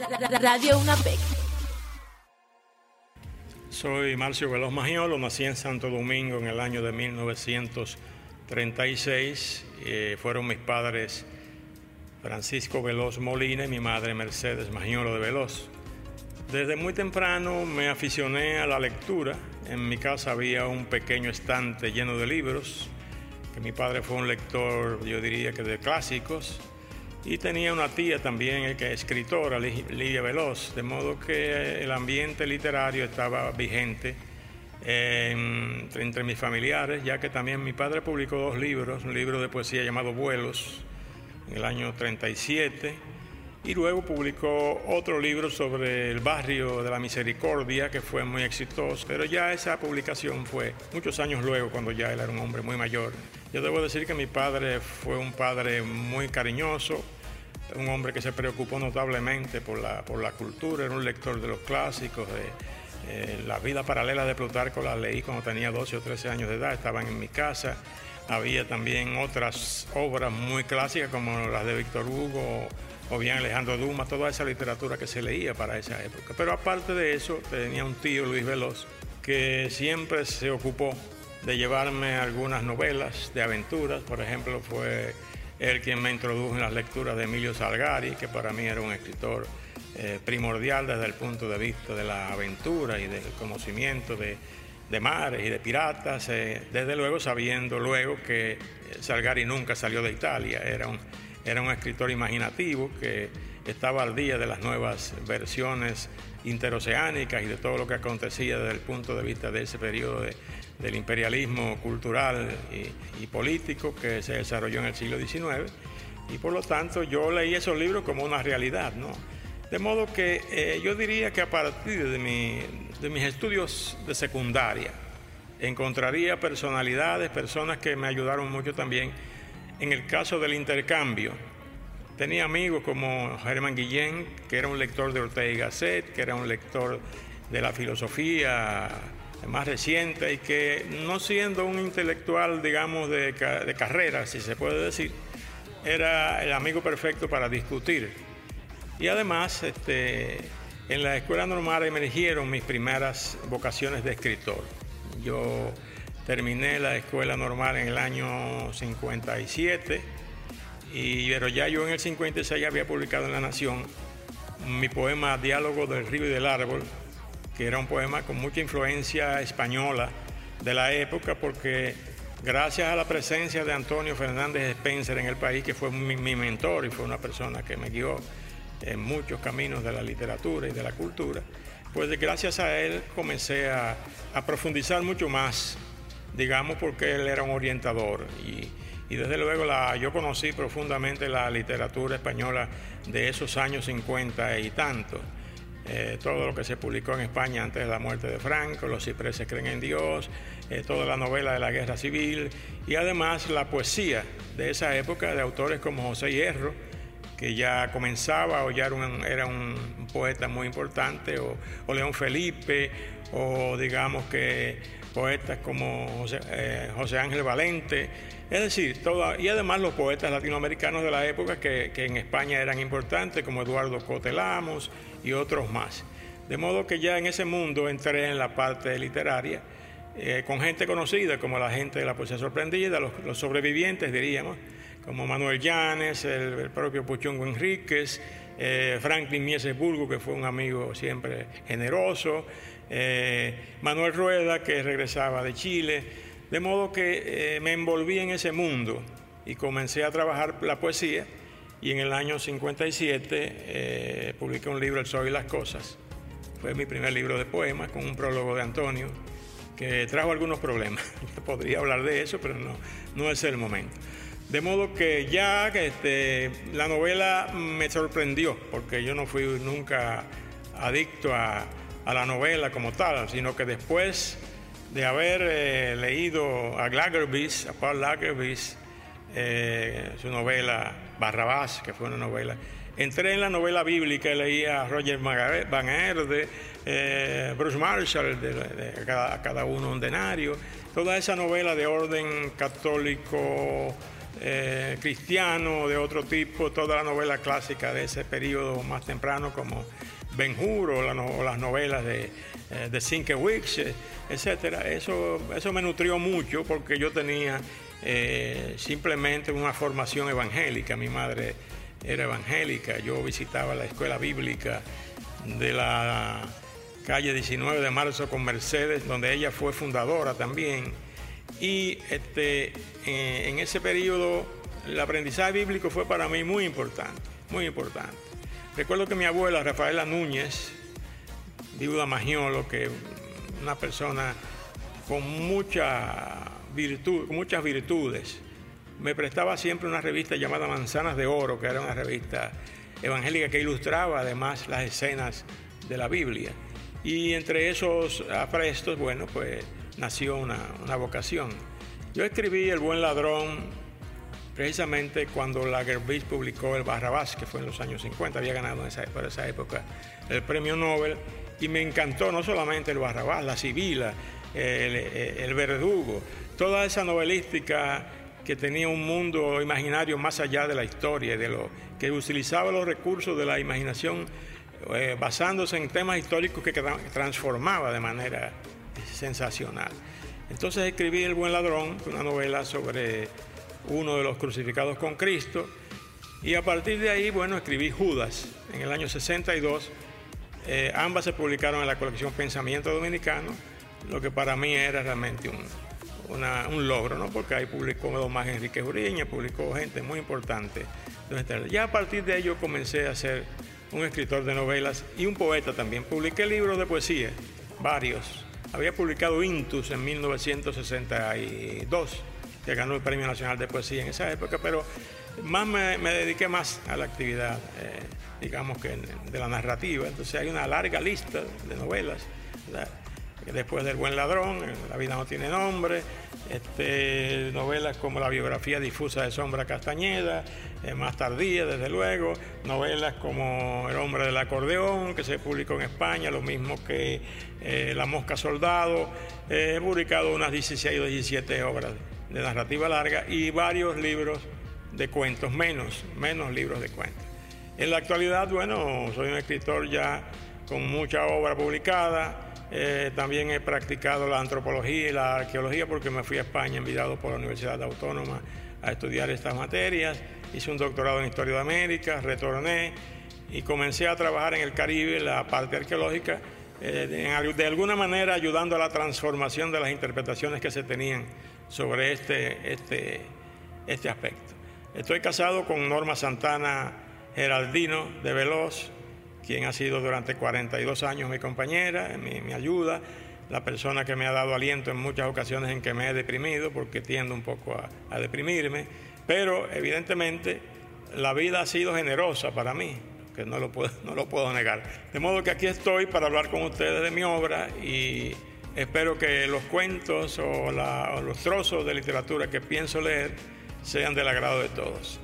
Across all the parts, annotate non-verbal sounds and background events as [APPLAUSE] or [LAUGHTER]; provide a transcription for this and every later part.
Radio UNAPEC. Soy Marcio Veloz Magiolo, nací en Santo Domingo en el año de 1936. Eh, fueron mis padres Francisco Veloz Molina y mi madre Mercedes Magiolo de Veloz. Desde muy temprano me aficioné a la lectura. En mi casa había un pequeño estante lleno de libros, que mi padre fue un lector, yo diría que de clásicos, y tenía una tía también, que es escritora, Lidia Veloz, de modo que el ambiente literario estaba vigente entre mis familiares, ya que también mi padre publicó dos libros, un libro de poesía llamado Vuelos, en el año 37, y luego publicó otro libro sobre el barrio de la Misericordia, que fue muy exitoso, pero ya esa publicación fue muchos años luego, cuando ya él era un hombre muy mayor. Yo debo decir que mi padre fue un padre muy cariñoso, un hombre que se preocupó notablemente por la, por la cultura, era un lector de los clásicos, de eh, La vida paralela de Plutarco, la leí cuando tenía 12 o 13 años de edad, estaban en mi casa. Había también otras obras muy clásicas como las de Víctor Hugo o bien Alejandro Dumas, toda esa literatura que se leía para esa época. Pero aparte de eso, tenía un tío, Luis Veloz, que siempre se ocupó de llevarme algunas novelas de aventuras. Por ejemplo, fue él quien me introdujo en las lecturas de Emilio Salgari, que para mí era un escritor eh, primordial desde el punto de vista de la aventura y del conocimiento de, mares y de piratas, eh, desde luego sabiendo luego que Salgari nunca salió de Italia, era un, era un escritor imaginativo que estaba al día de las nuevas versiones interoceánicas y de todo lo que acontecía desde el punto de vista de ese periodo de, del imperialismo cultural y, político que se desarrolló en el siglo XIX. Y por lo tanto yo leí esos libros como una realidad, ¿no? De modo que eh, yo diría que a partir de mis estudios de secundaria encontraría personalidades, personas que me ayudaron mucho también en el caso del intercambio. Tenía amigos como Germán Guillén, que era un lector de Ortega y Gasset, que era un lector de la filosofía más reciente y que no siendo un intelectual, digamos, de, carrera, si se puede decir, era el amigo perfecto para discutir. Y además, este, en la escuela normal emergieron mis primeras vocaciones de escritor. Yo terminé la escuela normal en el año 57, y, pero ya yo en el 56 había publicado en La Nación mi poema Diálogo del río y del árbol, que era un poema con mucha influencia española de la época, porque gracias a la presencia de Antonio Fernández Spencer en el país, que fue mi, mentor y fue una persona que me guió en muchos caminos de la literatura y de la cultura, pues gracias a él comencé a, profundizar mucho más, digamos, porque él era un orientador. Y, y desde luego la, yo conocí profundamente la literatura española de esos años 50 y tanto. Eh, todo lo que se publicó en España antes de la muerte de Franco, Los cipreses creen en Dios, eh, toda la novela de la guerra civil y además la poesía de esa época de autores como José Hierro, que ya comenzaba o ya era un, poeta muy importante, o, León Felipe, o digamos que poetas como José, eh, Ángel Valente, es decir, y además los poetas latinoamericanos de la época que, en España eran importantes, como Eduardo Cotelamos, y otros más. De modo que ya en ese mundo entré en la parte literaria, eh, con gente conocida, como la gente de la poesía sorprendida, los, sobrevivientes diríamos, como Manuel Llanes, el, propio Puchongo Enríquez, eh, Franklin Mieses Burgo, que fue un amigo siempre generoso, eh, Manuel Rueda, que regresaba de Chile, de modo que me envolví en ese mundo y comencé a trabajar la poesía y en el año 57 eh, publiqué un libro, El Soy y las Cosas. Fue mi primer libro de poemas con un prólogo de Antonio que trajo algunos problemas. [LAUGHS] Podría hablar de eso, pero no, no es el momento. De modo que ya este, la novela me sorprendió, porque yo no fui nunca adicto a, la novela como tal, sino que después de haber eh, leído a Lagerbies, a Paul Lagerbies, eh, su novela Barrabás, que fue una novela. Entré en la novela bíblica y leía a Roger Van Erde, eh, Bruce Marshall, de, cada, uno un denario. Toda esa novela de orden católico cristiano, de otro tipo, toda la novela clásica de ese periodo más temprano como Ben Hur o, las novelas de, eh, de Sienkiewicz, eh, etcétera. Eso, eso me nutrió mucho porque yo tenía simplemente una formación evangélica. Mi madre era evangélica, yo visitaba la escuela bíblica de la calle 19 de marzo con Mercedes, donde ella fue fundadora también. Y este, eh, en ese periodo el aprendizaje bíblico fue para mí muy importante, muy importante. Recuerdo que mi abuela, Rafaela Núñez, viuda Magiolo, que una persona con mucha virtud, muchas virtudes, me prestaba siempre una revista llamada Manzanas de Oro, que era una revista evangélica que ilustraba además las escenas de la Biblia. Y entre esos aprestos, bueno, pues nació una, vocación. Yo escribí El buen ladrón precisamente cuando Lagerbeach publicó El Barrabás, que fue en los años 50, había ganado en esa, por esa época el premio Nobel, y me encantó no solamente El Barrabás, La Sibila, el, el Verdugo, toda esa novelística que tenía un mundo imaginario más allá de la historia, de lo que utilizaba los recursos de la imaginación eh, basándose en temas históricos que transformaba de manera sensacional. Entonces escribí El buen ladrón, una novela sobre uno de los crucificados con Cristo, y a partir de ahí, bueno, escribí Judas en el año 62. Eh, ambas se publicaron en la colección Pensamiento Dominicano, lo que para mí era realmente un, un logro, ¿no? porque ahí publicó Más Enrique Juriña, publicó gente muy importante. Ya a partir de ello comencé a hacer un escritor de novelas y un poeta también. Publiqué libros de poesía, varios. Había publicado Intus en 1962, que ganó el Premio Nacional de Poesía en esa época, pero más me, dediqué más a la actividad, eh, digamos que de la narrativa. Entonces hay una larga lista de novelas. Después del Buen Ladrón, La vida no tiene nombre, este, novelas como la biografía difusa de Sombra Castañeda, eh, más tardía, desde luego, novelas como El hombre del acordeón, que se publicó en España, lo mismo que eh, La mosca soldado, eh, he publicado unas 16 o 17 obras de narrativa larga y varios libros de cuentos, menos, menos libros de cuentos. En la actualidad, bueno, soy un escritor ya con mucha obra publicada, eh, también he practicado la antropología y la arqueología porque me fui a España enviado por la Universidad Autónoma a estudiar estas materias. Hice un doctorado en Historia de América, retorné y comencé a trabajar en el Caribe, la parte arqueológica, eh, de alguna manera ayudando a la transformación de las interpretaciones que se tenían sobre este, este, este aspecto. Estoy casado con Norma Santana Geraldino de Veloz, quien ha sido durante 42 años mi compañera, mi, ayuda, la persona que me ha dado aliento en muchas ocasiones en que me he deprimido, porque tiendo un poco a, deprimirme, pero evidentemente la vida ha sido generosa para mí, que no lo, puedo, [LAUGHS] no lo puedo negar. De modo que aquí estoy para hablar con ustedes de mi obra y espero que los cuentos o, o los trozos de literatura que pienso leer sean del agrado de todos.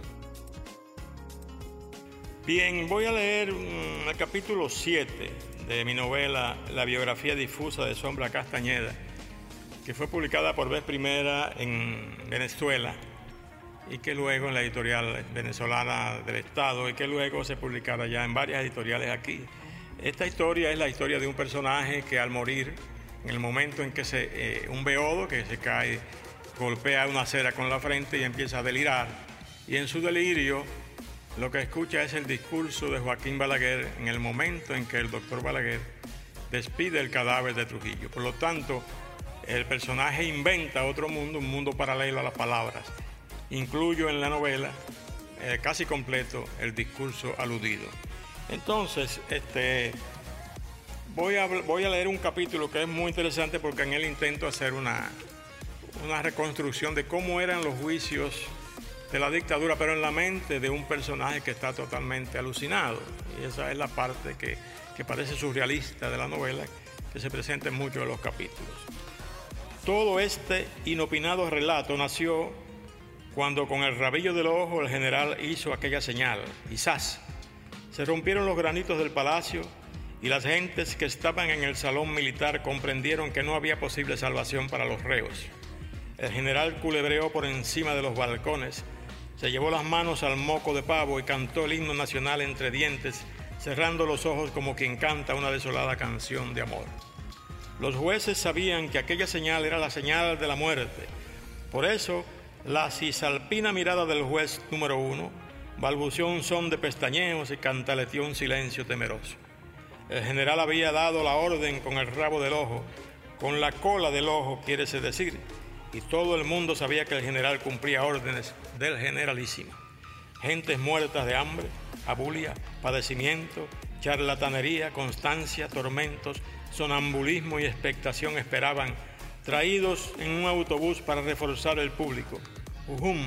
Bien, voy a leer mm, el capítulo 7 de mi novela La biografía difusa de Sombra Castañeda, que fue publicada por vez primera en Venezuela y que luego en la editorial venezolana del Estado y que luego se publicara ya en varias editoriales aquí. Esta historia es la historia de un personaje que al morir, en el momento en que se, eh, un beodo que se cae, golpea una acera con la frente y empieza a delirar, y en su delirio lo que escucha es el discurso de Joaquín Balaguer en el momento en que el doctor Balaguer despide el cadáver de Trujillo. Por lo tanto, el personaje inventa otro mundo, un mundo paralelo a las palabras. Incluyo en la novela eh, casi completo el discurso aludido. Entonces, este, voy, a, voy a leer un capítulo que es muy interesante porque en él intento hacer una, una reconstrucción de cómo eran los juicios de la dictadura, pero en la mente de un personaje que está totalmente alucinado. Y esa es la parte que, parece surrealista de la novela, que se presenta en muchos de los capítulos. Todo este inopinado relato nació cuando con el rabillo del ojo el general hizo aquella señal, quizás se rompieron los granitos del palacio y las gentes que estaban en el salón militar comprendieron que no había posible salvación para los reos. El general culebreó por encima de los balcones se llevó las manos al moco de pavo y cantó el himno nacional entre dientes, cerrando los ojos como quien canta una desolada canción de amor. Los jueces sabían que aquella señal era la señal de la muerte. Por eso, la cisalpina mirada del juez número uno balbuceó un son de pestañeos y cantaleteó un silencio temeroso. El general había dado la orden con el rabo del ojo, con la cola del ojo, quiere decir, y todo el mundo sabía que el general cumplía órdenes del generalísimo. Gentes muertas de hambre, abulia, padecimiento, charlatanería, constancia, tormentos, sonambulismo y expectación esperaban, traídos en un autobús para reforzar el público. Ujum,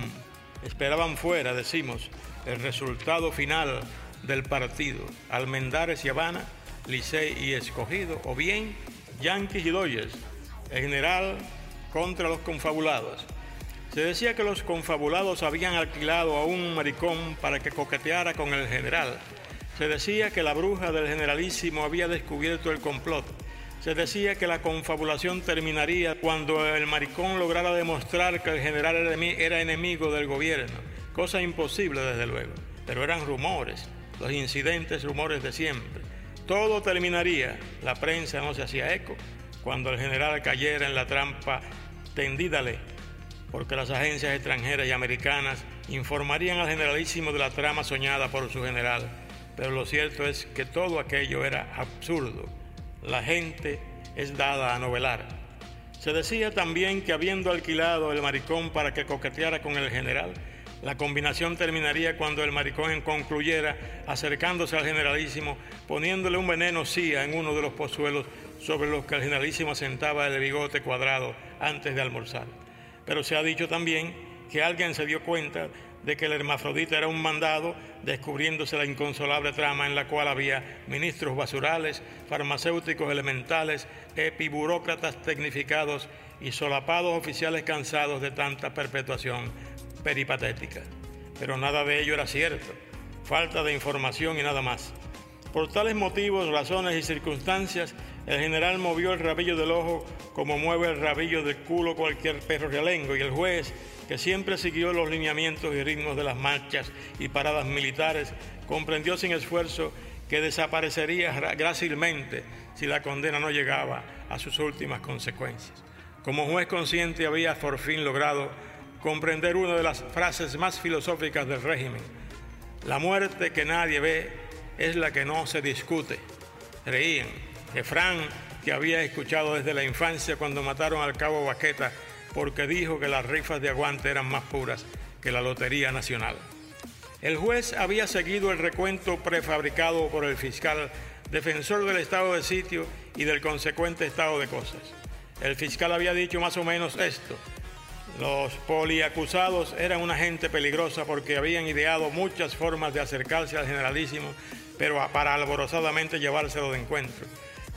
esperaban fuera, decimos, el resultado final del partido. Almendares y Habana Licey y Escogido, o bien Yankees y Dodgers, en general contra los confabulados. Se decía que los confabulados habían alquilado a un maricón para que coqueteara con el general. Se decía que la bruja del generalísimo había descubierto el complot. Se decía que la confabulación terminaría cuando el maricón lograra demostrar que el general era enemigo del gobierno. Cosa imposible, desde luego. Pero eran rumores, los incidentes, rumores de siempre. Todo terminaría, la prensa no se hacía eco, cuando el general cayera en la trampa tendídale, porque las agencias extranjeras y americanas informarían al generalísimo de la trama soñada por su general. Pero lo cierto es que todo aquello era absurdo. La gente es dada a novelar. Se decía también que habiendo alquilado el maricón para que coqueteara con el general, la combinación terminaría cuando el maricón concluyera acercándose al generalísimo, poniéndole un veneno cía en uno de los pozuelos sobre los que el generalísimo asentaba el bigote cuadrado antes de almorzar. Pero se ha dicho también que alguien se dio cuenta de que el hermafrodita era un mandado, descubriéndose la inconsolable trama en la cual había ministros basurales, farmacéuticos elementales, epiburócratas tecnificados y solapados oficiales cansados de tanta perpetuación peripatética. Pero nada de ello era cierto, falta de información y nada más. Por tales motivos, razones y circunstancias, el general movió el rabillo del ojo como mueve el rabillo del culo cualquier perro realengo y el juez, que siempre siguió los lineamientos y ritmos de las marchas y paradas militares, comprendió sin esfuerzo que desaparecería grácilmente si la condena no llegaba a sus últimas consecuencias. Como juez consciente había por fin logrado comprender una de las frases más filosóficas del régimen. La muerte que nadie ve es la que no se discute. Reían. Efrán, que había escuchado desde la infancia cuando mataron al cabo Baqueta, porque dijo que las rifas de aguante eran más puras que la Lotería Nacional. El juez había seguido el recuento prefabricado por el fiscal, defensor del estado de sitio y del consecuente estado de cosas. El fiscal había dicho más o menos esto. Los poliacusados eran una gente peligrosa porque habían ideado muchas formas de acercarse al generalísimo, pero para alborozadamente llevárselo de encuentro.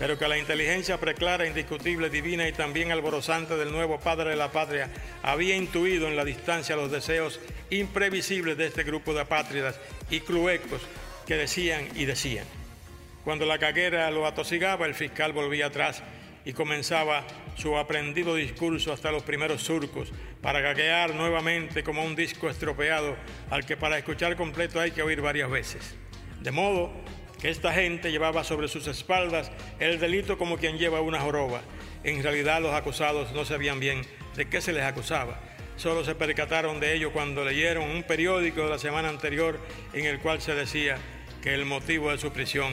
Pero que la inteligencia preclara, indiscutible, divina y también alborozante del nuevo padre de la patria había intuido en la distancia los deseos imprevisibles de este grupo de apátridas y cluecos que decían y decían. Cuando la caguera lo atosigaba, el fiscal volvía atrás y comenzaba su aprendido discurso hasta los primeros surcos, para gaguear nuevamente como un disco estropeado al que para escuchar completo hay que oír varias veces. De modo que esta gente llevaba sobre sus espaldas el delito como quien lleva una joroba. En realidad los acusados no sabían bien de qué se les acusaba. Solo se percataron de ello cuando leyeron un periódico de la semana anterior en el cual se decía que el motivo de su prisión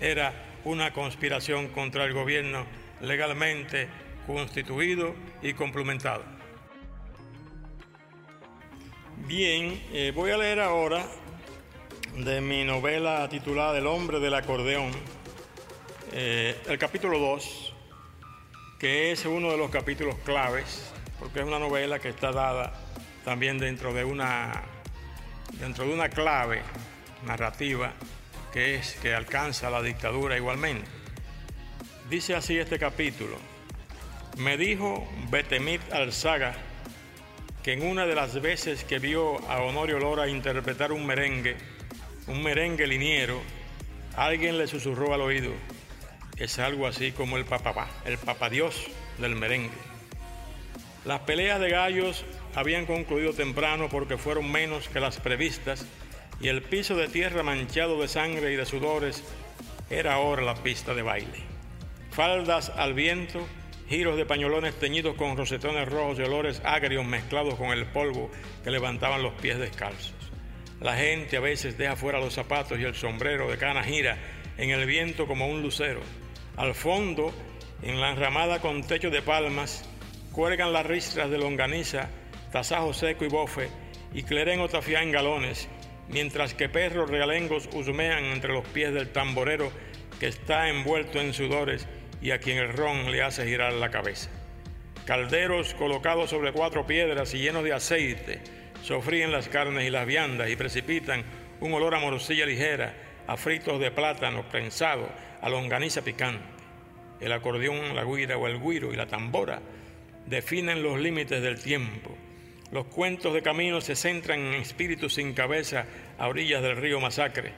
era una conspiración contra el gobierno legalmente constituido y complementado. Bien, eh, voy a leer ahora de mi novela titulada El hombre del acordeón, eh, el capítulo 2, que es uno de los capítulos claves, porque es una novela que está dada también dentro de una, dentro de una clave narrativa que es que alcanza la dictadura igualmente. Dice así este capítulo. Me dijo Betemit Alzaga que en una de las veces que vio a Honorio Lora interpretar un merengue, un merengue liniero, alguien le susurró al oído. Es algo así como el papá, el papá Dios del merengue. Las peleas de gallos habían concluido temprano porque fueron menos que las previstas y el piso de tierra manchado de sangre y de sudores era ahora la pista de baile. Faldas al viento, giros de pañolones teñidos con rosetones rojos y olores agrios mezclados con el polvo que levantaban los pies descalzos. La gente a veces deja fuera los zapatos y el sombrero de cana gira en el viento como un lucero. Al fondo, en la enramada con techo de palmas, cuelgan las ristras de longaniza, tasajo seco y bofe, y cleren o tafiá en galones, mientras que perros realengos husmean entre los pies del tamborero que está envuelto en sudores y a quien el ron le hace girar la cabeza. Calderos colocados sobre cuatro piedras y llenos de aceite sofríen las carnes y las viandas y precipitan un olor a morcilla ligera, a fritos de plátano prensado, a longaniza picante. El acordeón, la guira o el guiro y la tambora definen los límites del tiempo. Los cuentos de camino se centran en espíritus sin cabeza a orillas del río Masacre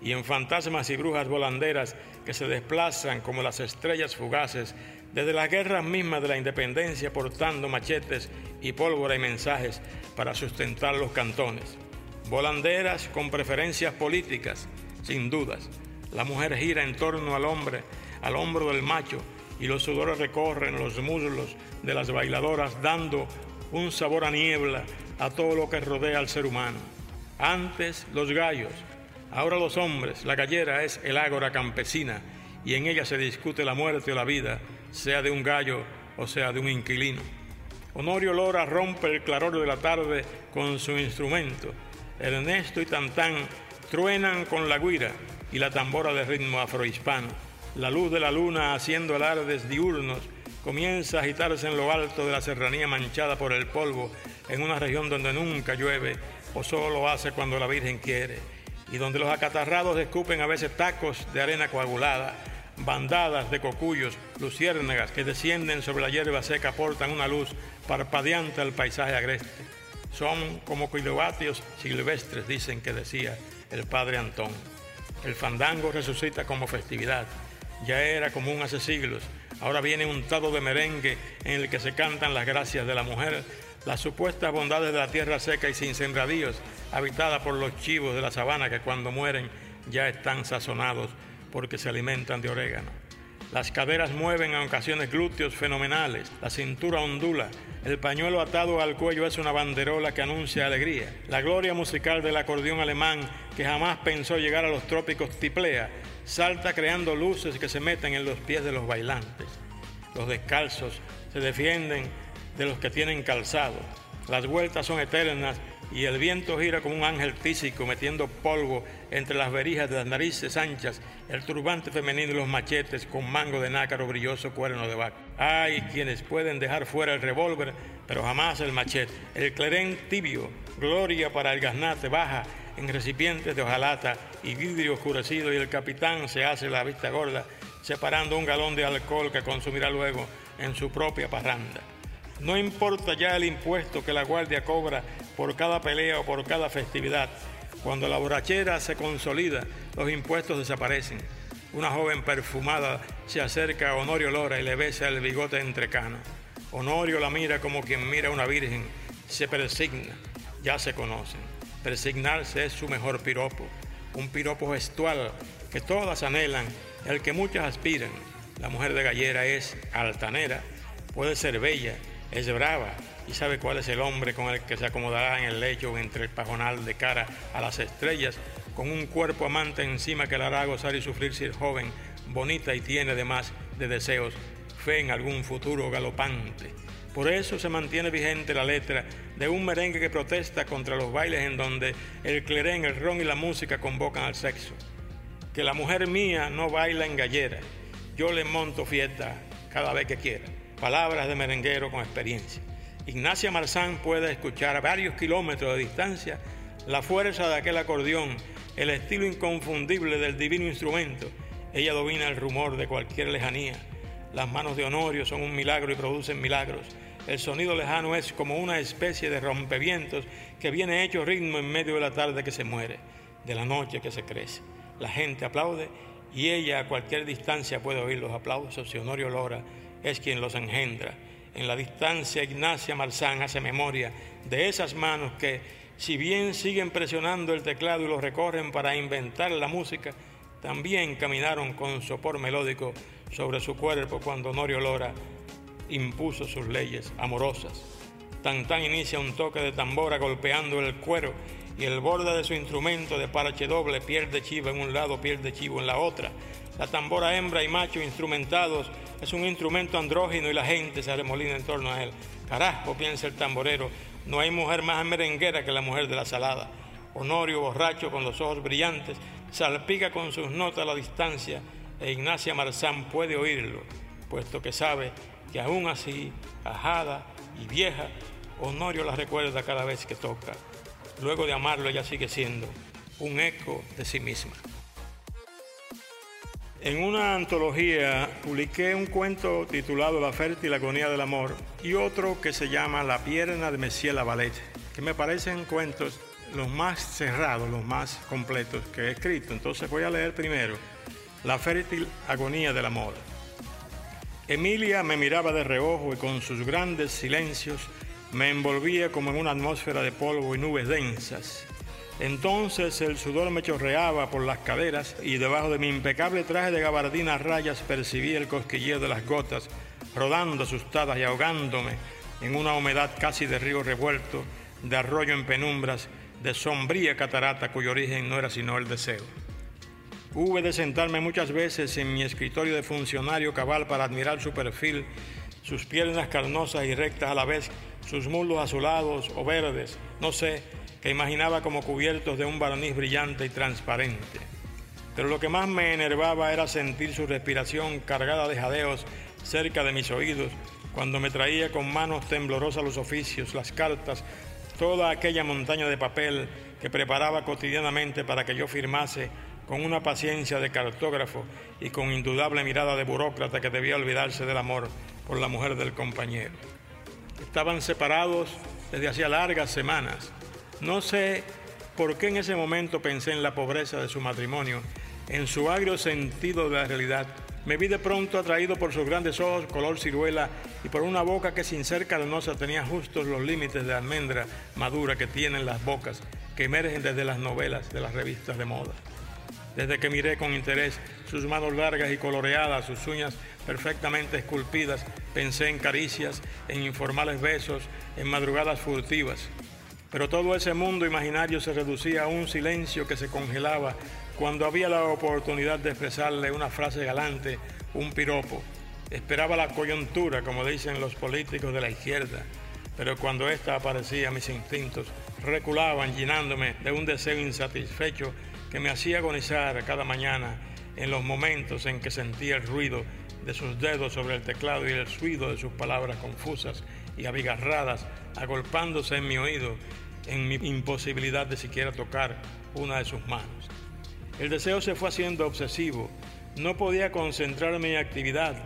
y en fantasmas y brujas volanderas que se desplazan como las estrellas fugaces desde las guerras mismas de la independencia portando machetes y pólvora y mensajes para sustentar los cantones. Volanderas con preferencias políticas, sin dudas. La mujer gira en torno al hombre, al hombro del macho, y los sudores recorren los muslos de las bailadoras dando un sabor a niebla a todo lo que rodea al ser humano. Antes los gallos, Ahora los hombres, la gallera es el ágora campesina y en ella se discute la muerte o la vida, sea de un gallo o sea de un inquilino. Honorio Lora rompe el claror de la tarde con su instrumento. Ernesto y Tantán truenan con la guira y la tambora de ritmo afrohispano. La luz de la luna haciendo alardes diurnos comienza a agitarse en lo alto de la serranía manchada por el polvo en una región donde nunca llueve o solo hace cuando la Virgen quiere y donde los acatarrados escupen a veces tacos de arena coagulada, bandadas de cocuyos, luciérnagas que descienden sobre la hierba seca aportan una luz parpadeante al paisaje agreste. Son como kilovatios silvestres, dicen que decía el padre Antón. El fandango resucita como festividad. Ya era común hace siglos. Ahora viene un tado de merengue en el que se cantan las gracias de la mujer, las supuestas bondades de la tierra seca y sin sembradíos, habitada por los chivos de la sabana que cuando mueren ya están sazonados porque se alimentan de orégano. Las caderas mueven en ocasiones glúteos fenomenales, la cintura ondula, el pañuelo atado al cuello es una banderola que anuncia alegría. La gloria musical del acordeón alemán, que jamás pensó llegar a los trópicos tiplea, salta creando luces que se meten en los pies de los bailantes. Los descalzos se defienden de los que tienen calzado. Las vueltas son eternas y el viento gira como un ángel físico metiendo polvo entre las verijas de las narices anchas, el turbante femenino y los machetes con mango de nácaro brilloso cuerno de vaca. Hay quienes pueden dejar fuera el revólver, pero jamás el machete. El clerén tibio, gloria para el gaznate, baja en recipientes de hojalata y vidrio oscurecido y el capitán se hace la vista gorda, separando un galón de alcohol que consumirá luego en su propia parranda. No importa ya el impuesto que la guardia cobra por cada pelea o por cada festividad. Cuando la borrachera se consolida, los impuestos desaparecen. Una joven perfumada se acerca a Honorio Lora y le besa el bigote entrecano. Honorio la mira como quien mira a una virgen, se persigna, ya se conocen. Persignarse es su mejor piropo, un piropo gestual que todas anhelan, el que muchas aspiran. La mujer de gallera es altanera, puede ser bella, es brava, y sabe cuál es el hombre con el que se acomodará en el lecho entre el pajonal de cara a las estrellas, con un cuerpo amante encima que la hará gozar y sufrir si es joven, bonita y tiene además de deseos, fe en algún futuro galopante. Por eso se mantiene vigente la letra de un merengue que protesta contra los bailes en donde el clerén, el ron y la música convocan al sexo. Que la mujer mía no baila en gallera, yo le monto fiesta cada vez que quiera. Palabras de merenguero con experiencia. Ignacia Marzán puede escuchar a varios kilómetros de distancia la fuerza de aquel acordeón, el estilo inconfundible del divino instrumento. Ella domina el rumor de cualquier lejanía. Las manos de Honorio son un milagro y producen milagros. El sonido lejano es como una especie de rompevientos que viene hecho ritmo en medio de la tarde que se muere, de la noche que se crece. La gente aplaude y ella a cualquier distancia puede oír los aplausos y Honorio Lora es quien los engendra. En la distancia, Ignacia Marzán hace memoria de esas manos que, si bien siguen presionando el teclado y lo recorren para inventar la música, también caminaron con sopor melódico sobre su cuerpo cuando Honorio Lora impuso sus leyes amorosas. Tan tan inicia un toque de tambora golpeando el cuero y el borde de su instrumento de parache doble, piel de chivo en un lado, piel de chivo en la otra. La tambora hembra y macho instrumentados es un instrumento andrógino y la gente se arremolina en torno a él. Carajo, piensa el tamborero, no hay mujer más merenguera que la mujer de la salada. Honorio, borracho, con los ojos brillantes, salpica con sus notas a la distancia e Ignacia Marzán puede oírlo, puesto que sabe que aún así, ajada y vieja, Honorio la recuerda cada vez que toca. Luego de amarlo, ella sigue siendo un eco de sí misma. En una antología publiqué un cuento titulado La fértil agonía del amor y otro que se llama La pierna de Messier Lavalette, que me parecen cuentos los más cerrados, los más completos que he escrito. Entonces voy a leer primero La fértil agonía del amor. Emilia me miraba de reojo y con sus grandes silencios me envolvía como en una atmósfera de polvo y nubes densas. Entonces el sudor me chorreaba por las caderas y debajo de mi impecable traje de gabardina rayas percibía el cosquilleo de las gotas, rodando asustadas y ahogándome en una humedad casi de río revuelto, de arroyo en penumbras, de sombría catarata cuyo origen no era sino el deseo. Hube de sentarme muchas veces en mi escritorio de funcionario cabal para admirar su perfil, sus piernas carnosas y rectas a la vez sus muslos azulados o verdes, no sé, que imaginaba como cubiertos de un barniz brillante y transparente. Pero lo que más me enervaba era sentir su respiración cargada de jadeos cerca de mis oídos, cuando me traía con manos temblorosas los oficios, las cartas, toda aquella montaña de papel que preparaba cotidianamente para que yo firmase con una paciencia de cartógrafo y con indudable mirada de burócrata que debía olvidarse del amor por la mujer del compañero. Estaban separados desde hacía largas semanas. No sé por qué en ese momento pensé en la pobreza de su matrimonio, en su agrio sentido de la realidad. Me vi de pronto atraído por sus grandes ojos color ciruela y por una boca que sin ser carnosa tenía justos los límites de almendra madura que tienen las bocas que emergen desde las novelas de las revistas de moda. Desde que miré con interés sus manos largas y coloreadas, sus uñas perfectamente esculpidas, pensé en caricias, en informales besos, en madrugadas furtivas. Pero todo ese mundo imaginario se reducía a un silencio que se congelaba cuando había la oportunidad de expresarle una frase galante, un piropo. Esperaba la coyuntura, como dicen los políticos de la izquierda, pero cuando ésta aparecía mis instintos reculaban llenándome de un deseo insatisfecho que me hacía agonizar cada mañana en los momentos en que sentía el ruido de sus dedos sobre el teclado y el ruido de sus palabras confusas y abigarradas agolpándose en mi oído en mi imposibilidad de siquiera tocar una de sus manos. El deseo se fue haciendo obsesivo, no podía concentrarme en actividad,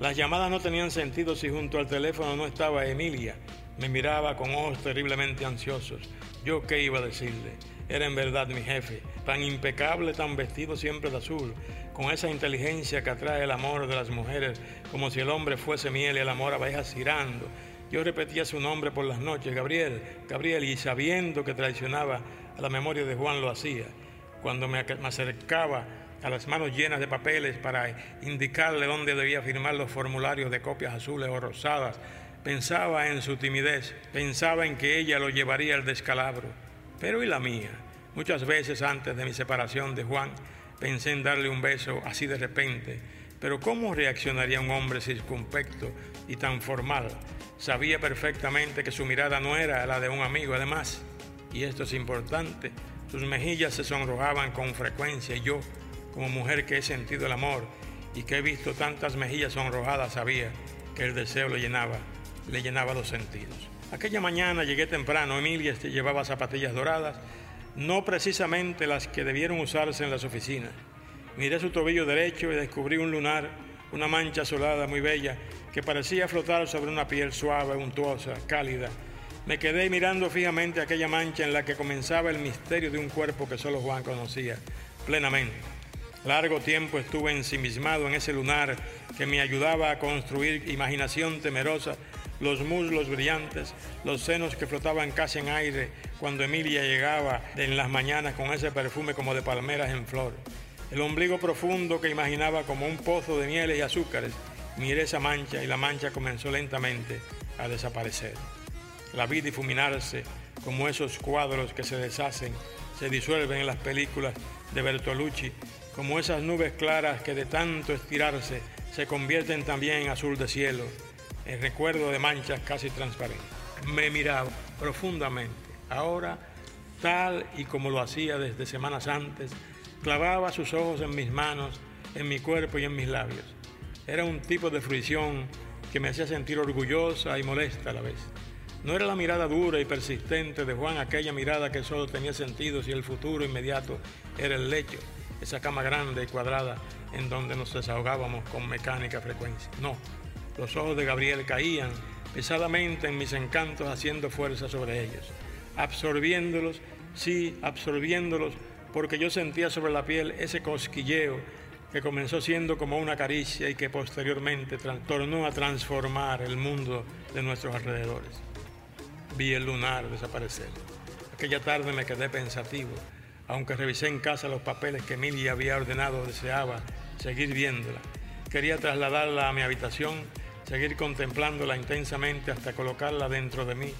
las llamadas no tenían sentido si junto al teléfono no estaba Emilia, me miraba con ojos terriblemente ansiosos. ¿Yo qué iba a decirle? Era en verdad mi jefe, tan impecable, tan vestido siempre de azul, con esa inteligencia que atrae el amor de las mujeres, como si el hombre fuese miel y el amor abejas girando. Yo repetía su nombre por las noches, Gabriel, Gabriel, y sabiendo que traicionaba a la memoria de Juan lo hacía. Cuando me acercaba a las manos llenas de papeles para indicarle dónde debía firmar los formularios de copias azules o rosadas, pensaba en su timidez, pensaba en que ella lo llevaría al descalabro. Pero ¿y la mía? Muchas veces antes de mi separación de Juan pensé en darle un beso así de repente, pero ¿cómo reaccionaría un hombre circunspecto y tan formal? Sabía perfectamente que su mirada no era la de un amigo, además, y esto es importante, sus mejillas se sonrojaban con frecuencia y yo, como mujer que he sentido el amor y que he visto tantas mejillas sonrojadas, sabía que el deseo le llenaba, le llenaba los sentidos. Aquella mañana llegué temprano, Emilia llevaba zapatillas doradas, no precisamente las que debieron usarse en las oficinas. Miré su tobillo derecho y descubrí un lunar, una mancha azulada muy bella que parecía flotar sobre una piel suave, untuosa, cálida. Me quedé mirando fijamente aquella mancha en la que comenzaba el misterio de un cuerpo que solo Juan conocía plenamente. Largo tiempo estuve ensimismado en ese lunar que me ayudaba a construir imaginación temerosa los muslos brillantes, los senos que flotaban casi en aire cuando Emilia llegaba en las mañanas con ese perfume como de palmeras en flor, el ombligo profundo que imaginaba como un pozo de mieles y azúcares. Miré esa mancha y la mancha comenzó lentamente a desaparecer. La vi difuminarse como esos cuadros que se deshacen, se disuelven en las películas de Bertolucci, como esas nubes claras que de tanto estirarse se convierten también en azul de cielo el recuerdo de manchas casi transparentes. Me miraba profundamente. Ahora, tal y como lo hacía desde semanas antes, clavaba sus ojos en mis manos, en mi cuerpo y en mis labios. Era un tipo de fruición que me hacía sentir orgullosa y molesta a la vez. No era la mirada dura y persistente de Juan, aquella mirada que solo tenía sentido si el futuro inmediato era el lecho, esa cama grande y cuadrada en donde nos desahogábamos con mecánica frecuencia. No, los ojos de Gabriel caían pesadamente en mis encantos haciendo fuerza sobre ellos, absorbiéndolos, sí, absorbiéndolos, porque yo sentía sobre la piel ese cosquilleo que comenzó siendo como una caricia y que posteriormente tornó a transformar el mundo de nuestros alrededores. Vi el lunar desaparecer. Aquella tarde me quedé pensativo, aunque revisé en casa los papeles que Emilia había ordenado, deseaba seguir viéndola. Quería trasladarla a mi habitación seguir contemplándola intensamente hasta colocarla dentro de mí,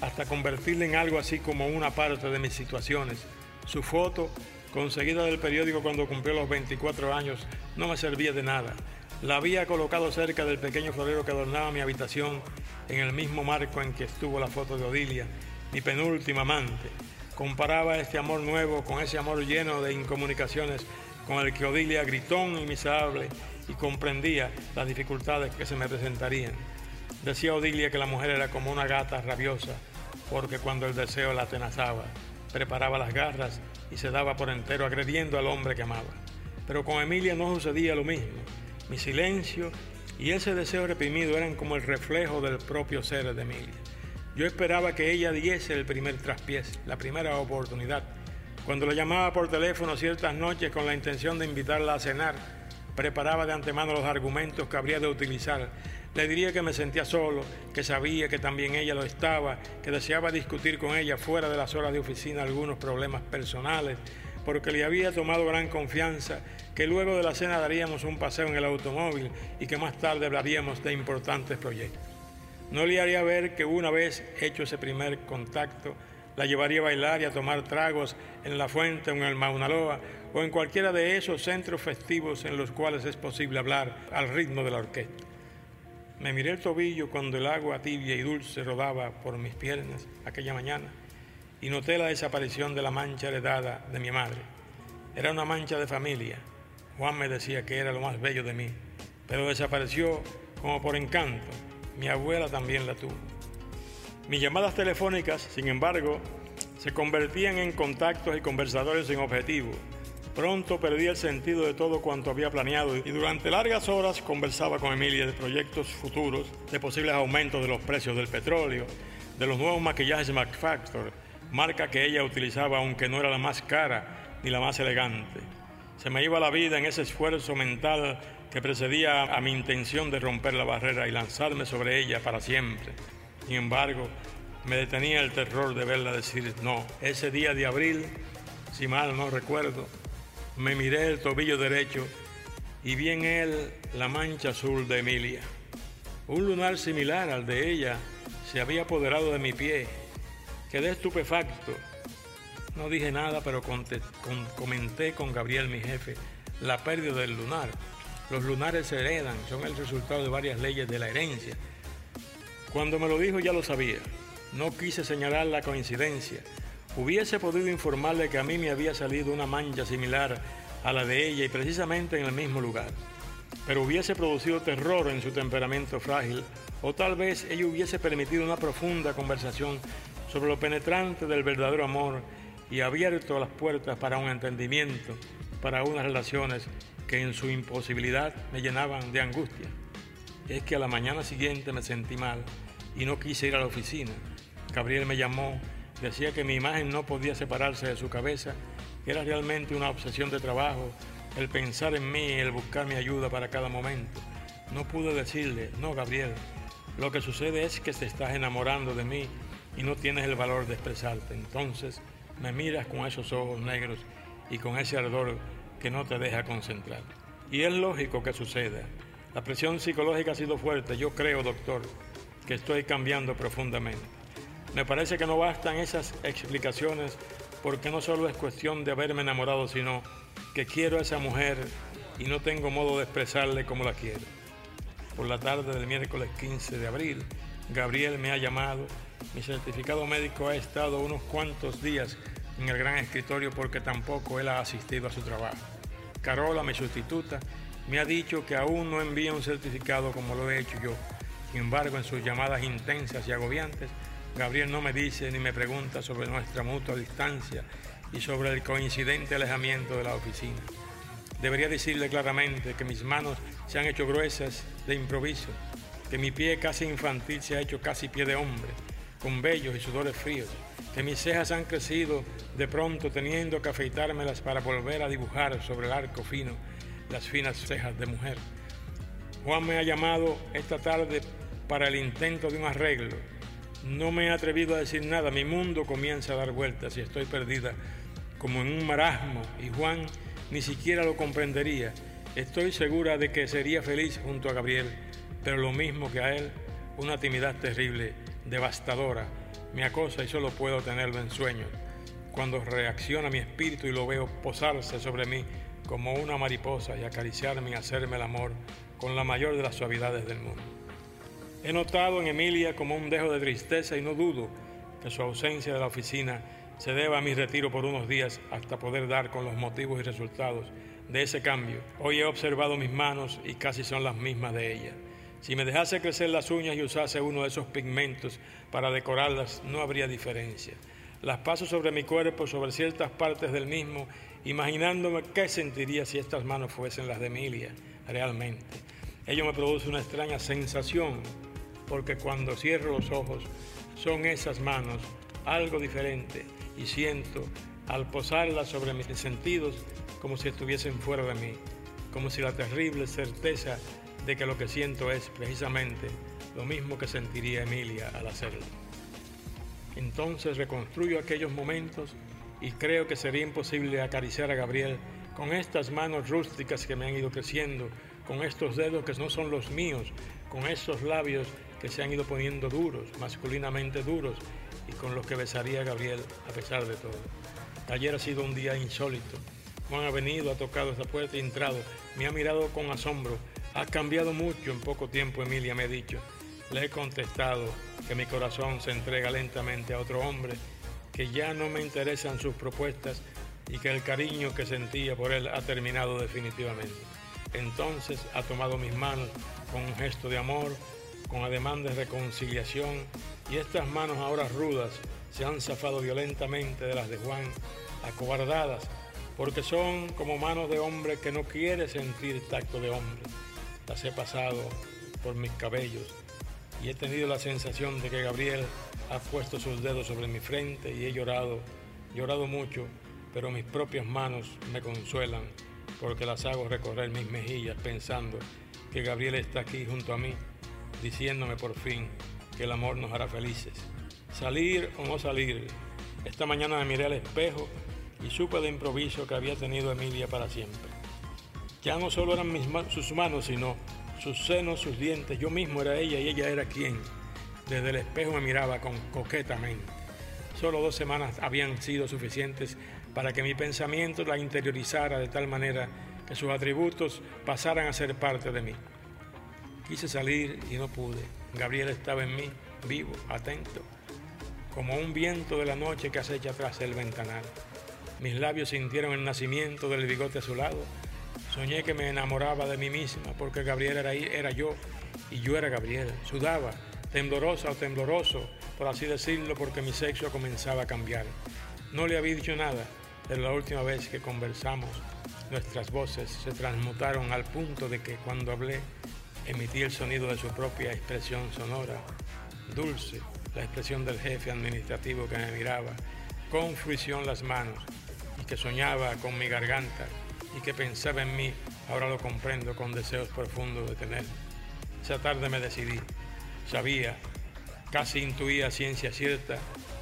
hasta convertirla en algo así como una parte de mis situaciones. Su foto, conseguida del periódico cuando cumplió los 24 años, no me servía de nada. La había colocado cerca del pequeño florero que adornaba mi habitación, en el mismo marco en que estuvo la foto de Odilia, mi penúltima amante. Comparaba este amor nuevo con ese amor lleno de incomunicaciones con el que Odilia, gritón y miserable, y comprendía las dificultades que se me presentarían. Decía Odilia que la mujer era como una gata rabiosa, porque cuando el deseo la atenazaba, preparaba las garras y se daba por entero agrediendo al hombre que amaba. Pero con Emilia no sucedía lo mismo. Mi silencio y ese deseo reprimido eran como el reflejo del propio ser de Emilia. Yo esperaba que ella diese el primer traspiés, la primera oportunidad. Cuando la llamaba por teléfono ciertas noches con la intención de invitarla a cenar, preparaba de antemano los argumentos que habría de utilizar. Le diría que me sentía solo, que sabía que también ella lo estaba, que deseaba discutir con ella fuera de las horas de oficina algunos problemas personales, porque le había tomado gran confianza, que luego de la cena daríamos un paseo en el automóvil y que más tarde hablaríamos de importantes proyectos. No le haría ver que una vez hecho ese primer contacto, la llevaría a bailar y a tomar tragos en la fuente o en el Mauna Loa o en cualquiera de esos centros festivos en los cuales es posible hablar al ritmo de la orquesta. Me miré el tobillo cuando el agua tibia y dulce rodaba por mis piernas aquella mañana y noté la desaparición de la mancha heredada de mi madre. Era una mancha de familia. Juan me decía que era lo más bello de mí, pero desapareció como por encanto. Mi abuela también la tuvo. Mis llamadas telefónicas, sin embargo, se convertían en contactos y conversadores sin objetivo, Pronto perdí el sentido de todo cuanto había planeado y durante largas horas conversaba con Emilia de proyectos futuros, de posibles aumentos de los precios del petróleo, de los nuevos maquillajes MacFactor, marca que ella utilizaba aunque no era la más cara ni la más elegante. Se me iba la vida en ese esfuerzo mental que precedía a mi intención de romper la barrera y lanzarme sobre ella para siempre. Sin embargo, me detenía el terror de verla decir no. Ese día de abril, si mal no recuerdo, me miré el tobillo derecho y vi en él la mancha azul de Emilia. Un lunar similar al de ella se había apoderado de mi pie. Quedé estupefacto. No dije nada, pero comenté con Gabriel, mi jefe, la pérdida del lunar. Los lunares se heredan, son el resultado de varias leyes de la herencia. Cuando me lo dijo ya lo sabía. No quise señalar la coincidencia hubiese podido informarle que a mí me había salido una mancha similar a la de ella y precisamente en el mismo lugar. Pero hubiese producido terror en su temperamento frágil o tal vez ella hubiese permitido una profunda conversación sobre lo penetrante del verdadero amor y abierto las puertas para un entendimiento, para unas relaciones que en su imposibilidad me llenaban de angustia. Es que a la mañana siguiente me sentí mal y no quise ir a la oficina. Gabriel me llamó Decía que mi imagen no podía separarse de su cabeza, que era realmente una obsesión de trabajo, el pensar en mí el buscar mi ayuda para cada momento. No pude decirle, no, Gabriel, Lo que sucede es que te estás enamorando de mí y no tienes el valor de expresarte. Entonces me miras con esos ojos negros y con ese ardor que no te deja concentrar. Y es lógico que suceda. La presión psicológica ha sido fuerte. Yo creo, doctor, que estoy cambiando profundamente. Me parece que no bastan esas explicaciones porque no solo es cuestión de haberme enamorado, sino que quiero a esa mujer y no tengo modo de expresarle como la quiero. Por la tarde del miércoles 15 de abril, Gabriel me ha llamado. Mi certificado médico ha estado unos cuantos días en el gran escritorio porque tampoco él ha asistido a su trabajo. Carola, mi sustituta, me ha dicho que aún no envía un certificado como lo he hecho yo. Sin embargo, en sus llamadas intensas y agobiantes, Gabriel no me dice ni me pregunta sobre nuestra mutua distancia y sobre el coincidente alejamiento de la oficina. Debería decirle claramente que mis manos se han hecho gruesas de improviso, que mi pie casi infantil se ha hecho casi pie de hombre, con vellos y sudores fríos, que mis cejas han crecido de pronto teniendo que afeitármelas para volver a dibujar sobre el arco fino las finas cejas de mujer. Juan me ha llamado esta tarde para el intento de un arreglo. No me he atrevido a decir nada, mi mundo comienza a dar vueltas y estoy perdida como en un marasmo y Juan ni siquiera lo comprendería. Estoy segura de que sería feliz junto a Gabriel, pero lo mismo que a él, una timidez terrible, devastadora, me acosa y solo puedo tenerlo en sueños. Cuando reacciona mi espíritu y lo veo posarse sobre mí como una mariposa y acariciarme y hacerme el amor con la mayor de las suavidades del mundo. He notado en Emilia como un dejo de tristeza y no dudo que su ausencia de la oficina se deba a mi retiro por unos días hasta poder dar con los motivos y resultados de ese cambio. Hoy he observado mis manos y casi son las mismas de ella. Si me dejase crecer las uñas y usase uno de esos pigmentos para decorarlas, no habría diferencia. Las paso sobre mi cuerpo, sobre ciertas partes del mismo, imaginándome qué sentiría si estas manos fuesen las de Emilia, realmente. Ello me produce una extraña sensación, porque cuando cierro los ojos, son esas manos algo diferente y siento al posarlas sobre mis sentidos como si estuviesen fuera de mí, como si la terrible certeza de que lo que siento es precisamente lo mismo que sentiría Emilia al hacerlo. Entonces reconstruyo aquellos momentos y creo que sería imposible acariciar a Gabriel con estas manos rústicas que me han ido creciendo, con estos dedos que no son los míos, con esos labios se han ido poniendo duros, masculinamente duros, y con los que besaría a Gabriel a pesar de todo. Ayer ha sido un día insólito. Juan ha venido, ha tocado esta puerta y entrado. Me ha mirado con asombro. Ha cambiado mucho en poco tiempo, Emilia me ha dicho. Le he contestado que mi corazón se entrega lentamente a otro hombre, que ya no me interesan sus propuestas y que el cariño que sentía por él ha terminado definitivamente. Entonces ha tomado mis manos con un gesto de amor, con ademán de reconciliación, y estas manos ahora rudas se han zafado violentamente de las de Juan, acobardadas, porque son como manos de hombre que no quiere sentir tacto de hombre. Las he pasado por mis cabellos y he tenido la sensación de que Gabriel ha puesto sus dedos sobre mi frente y he llorado, llorado mucho, pero mis propias manos me consuelan porque las hago recorrer mis mejillas pensando que Gabriel está aquí junto a mí, diciéndome por fin que el amor nos hará felices. Salir o no salir. Esta mañana me miré al espejo y supe de improviso que había tenido Emilia para siempre. Ya no solo eran sus manos, sino sus senos, sus dientes. Yo mismo era ella y ella era quien. Desde el espejo me miraba con coquetamente. Solo dos semanas habían sido suficientes para que mi pensamiento la interiorizara de tal manera que sus atributos pasaran a ser parte de mí. Quise salir y no pude. Gabriel estaba en mí, vivo, atento, como un viento de la noche que acecha tras el ventanal. Mis labios sintieron el nacimiento del bigote a su lado. Soñé que me enamoraba de mí misma porque Gabriel era, era yo y yo era Gabriel. Sudaba, temblorosa o tembloroso, por así decirlo, porque mi sexo comenzaba a cambiar. No le había dicho nada, pero la última vez que conversamos, nuestras voces se transmutaron al punto de que cuando hablé emití el sonido de su propia expresión sonora, dulce, la expresión del jefe administrativo que me miraba, con fruición las manos, y que soñaba con mi garganta, y que pensaba en mí, ahora lo comprendo con deseos profundos de tener. Esa tarde me decidí. sabía, casi intuía ciencia cierta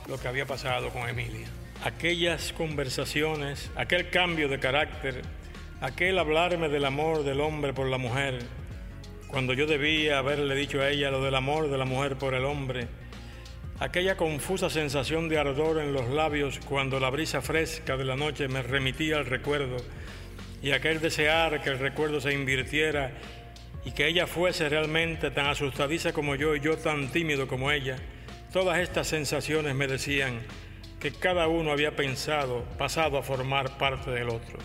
lo que había pasado con Emilia. Aquellas conversaciones, aquel cambio de carácter, aquel hablarme del amor del hombre por la mujer, cuando yo debía haberle dicho a ella lo del amor de la mujer por el hombre, aquella confusa sensación de ardor en los labios cuando la brisa fresca de la noche me remitía al recuerdo, y aquel desear que el recuerdo se invirtiera y que ella fuese realmente tan asustadiza como yo y yo tan tímido como ella, todas estas sensaciones me decían que cada uno había pensado, pasado a formar parte del otro.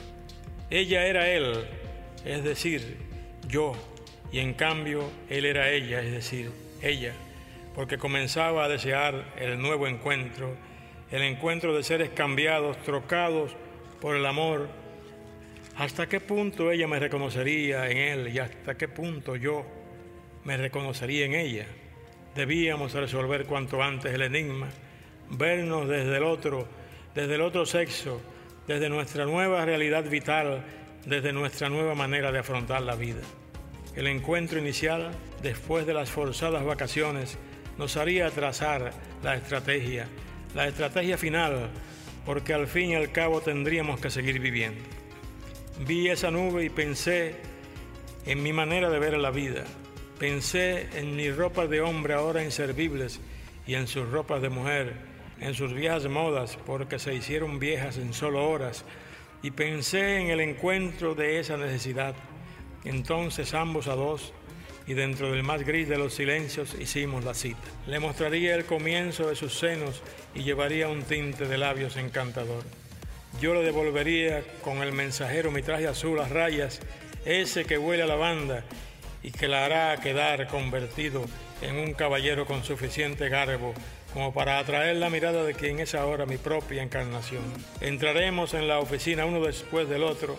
Ella era él, es decir, yo, y en cambio él era ella, es decir, ella, porque comenzaba a desear el nuevo encuentro, el encuentro de seres cambiados, trocados por el amor. ¿Hasta qué punto ella me reconocería en él y hasta qué punto yo me reconocería en ella? Debíamos resolver cuanto antes el enigma, vernos desde el otro, desde el otro sexo, desde nuestra nueva realidad vital, desde nuestra nueva manera de afrontar la vida. El encuentro inicial, después de las forzadas vacaciones, nos haría trazar la estrategia, la estrategia final, porque al fin y al cabo tendríamos que seguir viviendo. Vi esa nube y pensé en mi manera de ver la vida. Pensé en mis ropas de hombre ahora inservibles y en sus ropas de mujer, en sus viejas modas porque se hicieron viejas en solo horas. Y pensé en el encuentro de esa necesidad entonces ambos a dos, y dentro del más gris de los silencios hicimos la cita. Le mostraría el comienzo de sus senos y llevaría un tinte de labios encantador. Yo le devolvería con el mensajero mi traje azul a rayas, ese que huele a lavanda y que la hará quedar convertido en un caballero con suficiente garbo como para atraer la mirada de quien es ahora mi propia encarnación. Entraremos en la oficina uno después del otro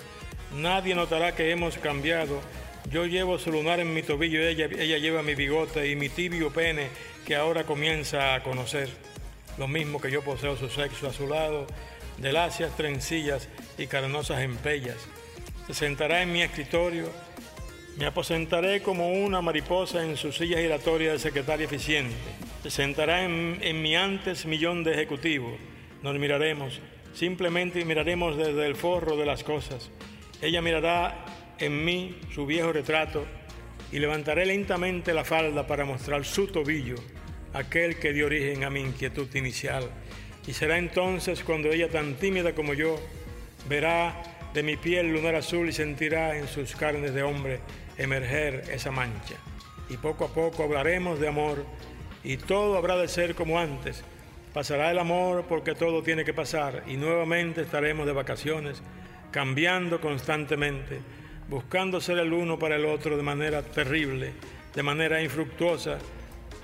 Nadie notará que hemos cambiado. Yo llevo su lunar en mi tobillo, ella, ella lleva mi bigote y mi tibio pene que ahora comienza a conocer. Lo mismo que yo poseo su sexo a su lado, de lacias trencillas y carnosas empellas. Se sentará en mi escritorio, me aposentaré como una mariposa en su silla giratoria de secretaria eficiente. Se sentará en, en mi antes millón de ejecutivos. Nos miraremos, simplemente miraremos desde el forro de las cosas. Ella mirará en mí su viejo retrato y levantaré lentamente la falda para mostrar su tobillo, aquel que dio origen a mi inquietud inicial. Y será entonces cuando ella, tan tímida como yo, verá de mi piel lunar azul y sentirá en sus carnes de hombre emerger esa mancha. Y poco a poco hablaremos de amor y todo habrá de ser como antes. Pasará el amor porque todo tiene que pasar y nuevamente estaremos de vacaciones cambiando constantemente, buscando ser el uno para el otro de manera terrible, de manera infructuosa,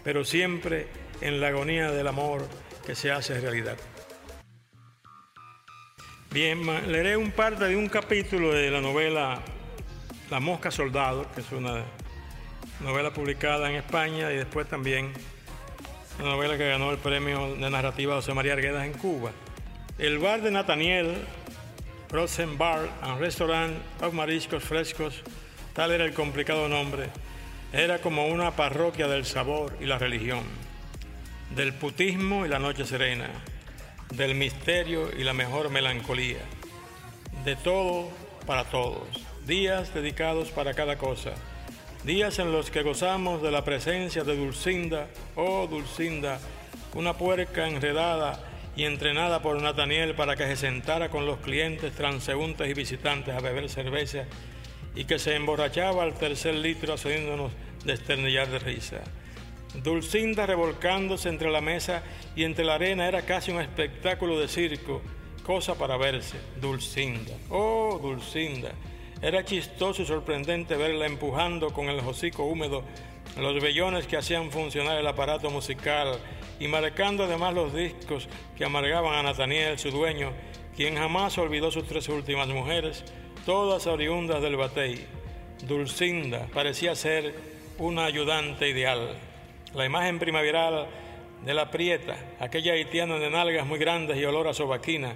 pero siempre en la agonía del amor que se hace realidad. Bien, leeré un parte de un capítulo de la novela La Mosca Soldado, que es una novela publicada en España y después también una novela que ganó el premio de narrativa José María Arguedas en Cuba. El bar de Nathaniel Rosen Bar and Restaurant of Mariscos Frescos, tal era el complicado nombre, era como una parroquia del sabor y la religión, del putismo y la noche serena, del misterio y la mejor melancolía, de todo para todos, días dedicados para cada cosa, días en los que gozamos de la presencia de Dulcinda, oh Dulcinda, una puerca enredada y entrenada por Nathaniel para que se sentara con los clientes, transeúntes y visitantes a beber cerveza y que se emborrachaba al tercer litro haciéndonos desternillar de risa. Dulcinda revolcándose entre la mesa y entre la arena era casi un espectáculo de circo, cosa para verse. Dulcinda, oh Dulcinda. Era chistoso y sorprendente verla empujando con el hocico húmedo los vellones que hacían funcionar el aparato musical y marcando además los discos que amargaban a Nathaniel, su dueño, quien jamás olvidó sus tres últimas mujeres, todas oriundas del batey. Dulcinda parecía ser una ayudante ideal. La imagen primaveral de la prieta, aquella haitiana de nalgas muy grandes y olor a sobaquina,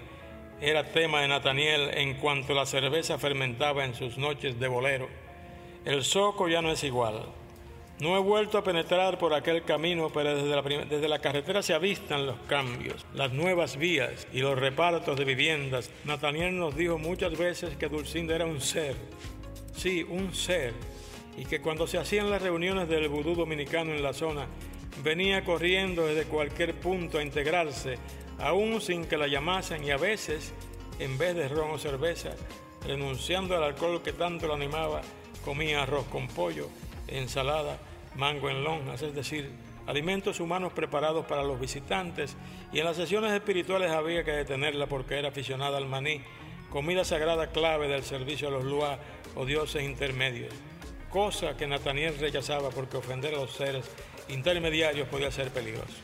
era tema de Nathaniel en cuanto la cerveza fermentaba en sus noches de bolero. El soco ya no es igual. No he vuelto a penetrar por aquel camino, pero desde la, desde la, carretera se avistan los cambios, las nuevas vías y los repartos de viviendas. Nathaniel nos dijo muchas veces que Dulcinda era un ser, sí, un ser, y que cuando se hacían las reuniones del vudú dominicano en la zona, venía corriendo desde cualquier punto a integrarse, aún sin que la llamasen y a veces, en vez de ron o cerveza, renunciando al alcohol que tanto la animaba, comía arroz con pollo, ensalada, mango en lonjas, es decir, alimentos humanos preparados para los visitantes, y en las sesiones espirituales había que detenerla porque era aficionada al maní, comida sagrada clave del servicio a los luá o dioses intermedios, cosa que Nathaniel rechazaba porque ofender a los seres intermediarios podía ser peligroso.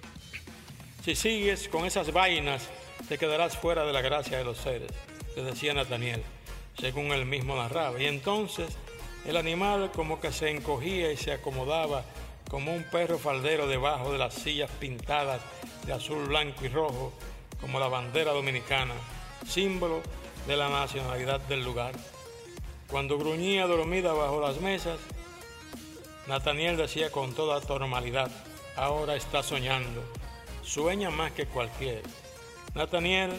Si sigues con esas vainas, te quedarás fuera de la gracia de los seres, le decía Nathaniel, según él mismo narraba. Y entonces el animal como que se encogía y se acomodaba como un perro faldero debajo de las sillas pintadas de azul, blanco y rojo, como la bandera dominicana, símbolo de la nacionalidad del lugar. Cuando gruñía dormida bajo las mesas, Nathaniel decía con toda normalidad, ahora está soñando, sueña más que cualquiera. Nathaniel,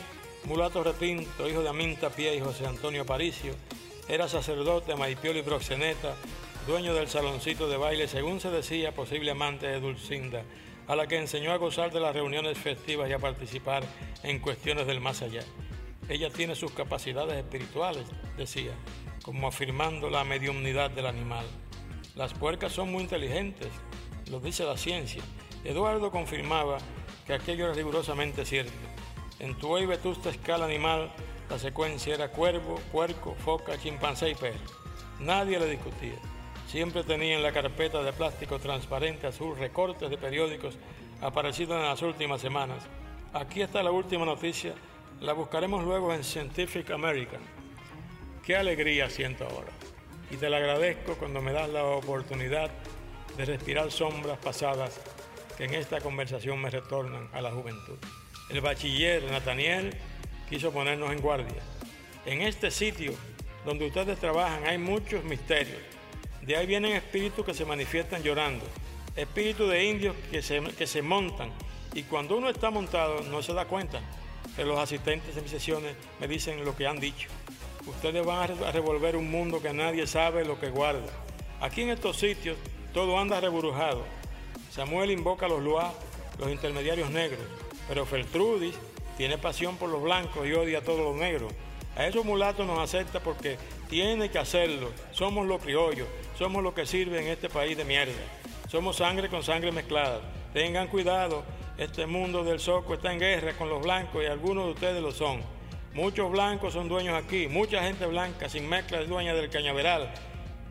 mulato retinto, hijo de Aminta Pie y José Antonio Paricio, era sacerdote, maipiolo y proxeneta, dueño del saloncito de baile, según se decía, posible amante de Dulcinda, a la que enseñó a gozar de las reuniones festivas y a participar en cuestiones del más allá. Ella tiene sus capacidades espirituales, decía, como afirmando la mediumnidad del animal. Las puercas son muy inteligentes, lo dice la ciencia. Eduardo confirmaba que aquello era rigurosamente cierto. En tu hoy vetusta escala animal, la secuencia era cuervo, puerco, foca, chimpancé y perro. Nadie le discutía. Siempre tenía en la carpeta de plástico transparente azul recortes de periódicos aparecidos en las últimas semanas. Aquí está la última noticia, la buscaremos luego en Scientific American. Qué alegría siento ahora. Y te la agradezco cuando me das la oportunidad de respirar sombras pasadas que en esta conversación me retornan a la juventud. El bachiller Nathaniel quiso ponernos en guardia. En este sitio donde ustedes trabajan hay muchos misterios. De ahí vienen espíritus que se manifiestan llorando, espíritus de indios que se, que se montan y cuando uno está montado no se da cuenta. Pero los asistentes de mis sesiones me dicen lo que han dicho. Ustedes van a revolver un mundo que nadie sabe lo que guarda. Aquí en estos sitios todo anda reburujado. Samuel invoca a los Luá, los intermediarios negros, pero Feltrudis tiene pasión por los blancos y odia a todos los negros. A esos mulatos nos acepta porque tiene que hacerlo. Somos los criollos, somos los que sirven en este país de mierda. Somos sangre con sangre mezclada. Tengan cuidado, este mundo del soco está en guerra con los blancos y algunos de ustedes lo son. Muchos blancos son dueños aquí, mucha gente blanca sin mezcla es dueña del cañaveral.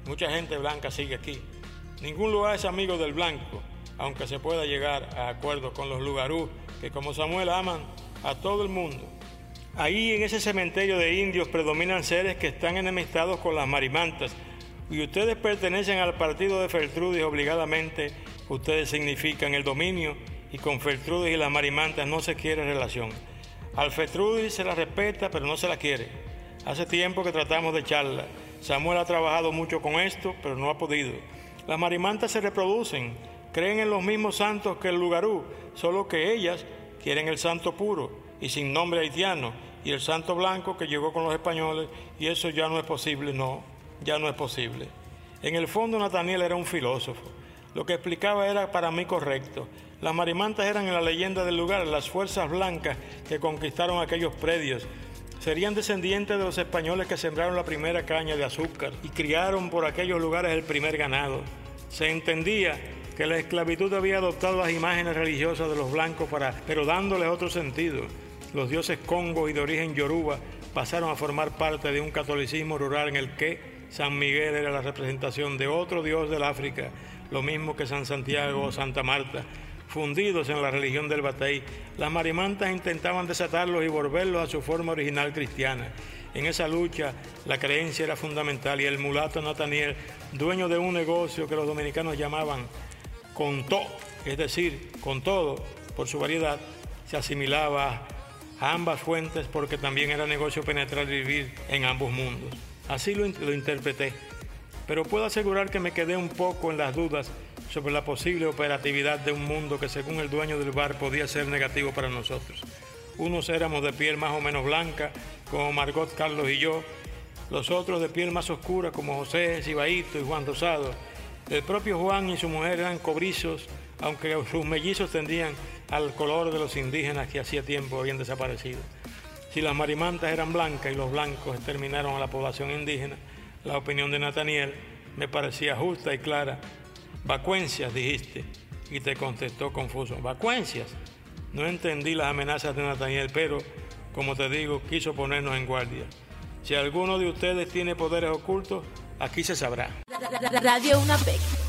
Mucha gente blanca sigue aquí. Ningún lugar es amigo del blanco, aunque se pueda llegar a acuerdos con los lugarú, que como Samuel aman a todo el mundo. Ahí en ese cementerio de indios predominan seres que están enemistados con las marimantas y ustedes pertenecen al partido de Feltrudis obligadamente, ustedes significan el dominio y con Feltrudis y las marimantas no se quiere relación. Al Feltrudis se la respeta pero no se la quiere. Hace tiempo que tratamos de echarla. Samuel ha trabajado mucho con esto pero no ha podido. Las marimantas se reproducen, creen en los mismos santos que el lugarú, solo que ellas quieren el santo puro y sin nombre haitiano y el santo blanco que llegó con los españoles y eso ya no es posible, no, ya no es posible. En el fondo Nathaniel era un filósofo. Lo que explicaba era para mí correcto. Las marimantas eran en la leyenda del lugar las fuerzas blancas que conquistaron aquellos predios. Serían descendientes de los españoles que sembraron la primera caña de azúcar y criaron por aquellos lugares el primer ganado. Se entendía que la esclavitud había adoptado las imágenes religiosas de los blancos, para, pero dándoles otro sentido. Los dioses Congo y de origen yoruba pasaron a formar parte de un catolicismo rural en el que San Miguel era la representación de otro dios del África, lo mismo que San Santiago o Santa Marta. Fundidos en la religión del Batey, las marimantas intentaban desatarlos y volverlos a su forma original cristiana. En esa lucha la creencia era fundamental y el mulato Nathaniel, dueño de un negocio que los dominicanos llamaban con todo, es decir, con todo, por su variedad, se asimilaba a ambas fuentes porque también era negocio penetrar y vivir en ambos mundos. Así lo, interpreté, pero puedo asegurar que me quedé un poco en las dudas sobre la posible operatividad de un mundo que según el dueño del bar podía ser negativo para nosotros. Unos éramos de piel más o menos blanca, como Margot Carlos y yo, los otros de piel más oscura, como José Cibaito y Juan Rosado. El propio Juan y su mujer eran cobrizos, aunque sus mellizos tendían al color de los indígenas que hacía tiempo habían desaparecido. Si las marimantas eran blancas y los blancos exterminaron a la población indígena, la opinión de Nathaniel me parecía justa y clara. Vacuencias, dijiste, y te contestó confuso. Vacuencias. No entendí las amenazas de Nathaniel, pero, como te digo, quiso ponernos en guardia. Si alguno de ustedes tiene poderes ocultos, aquí se sabrá. Radio UNAPEC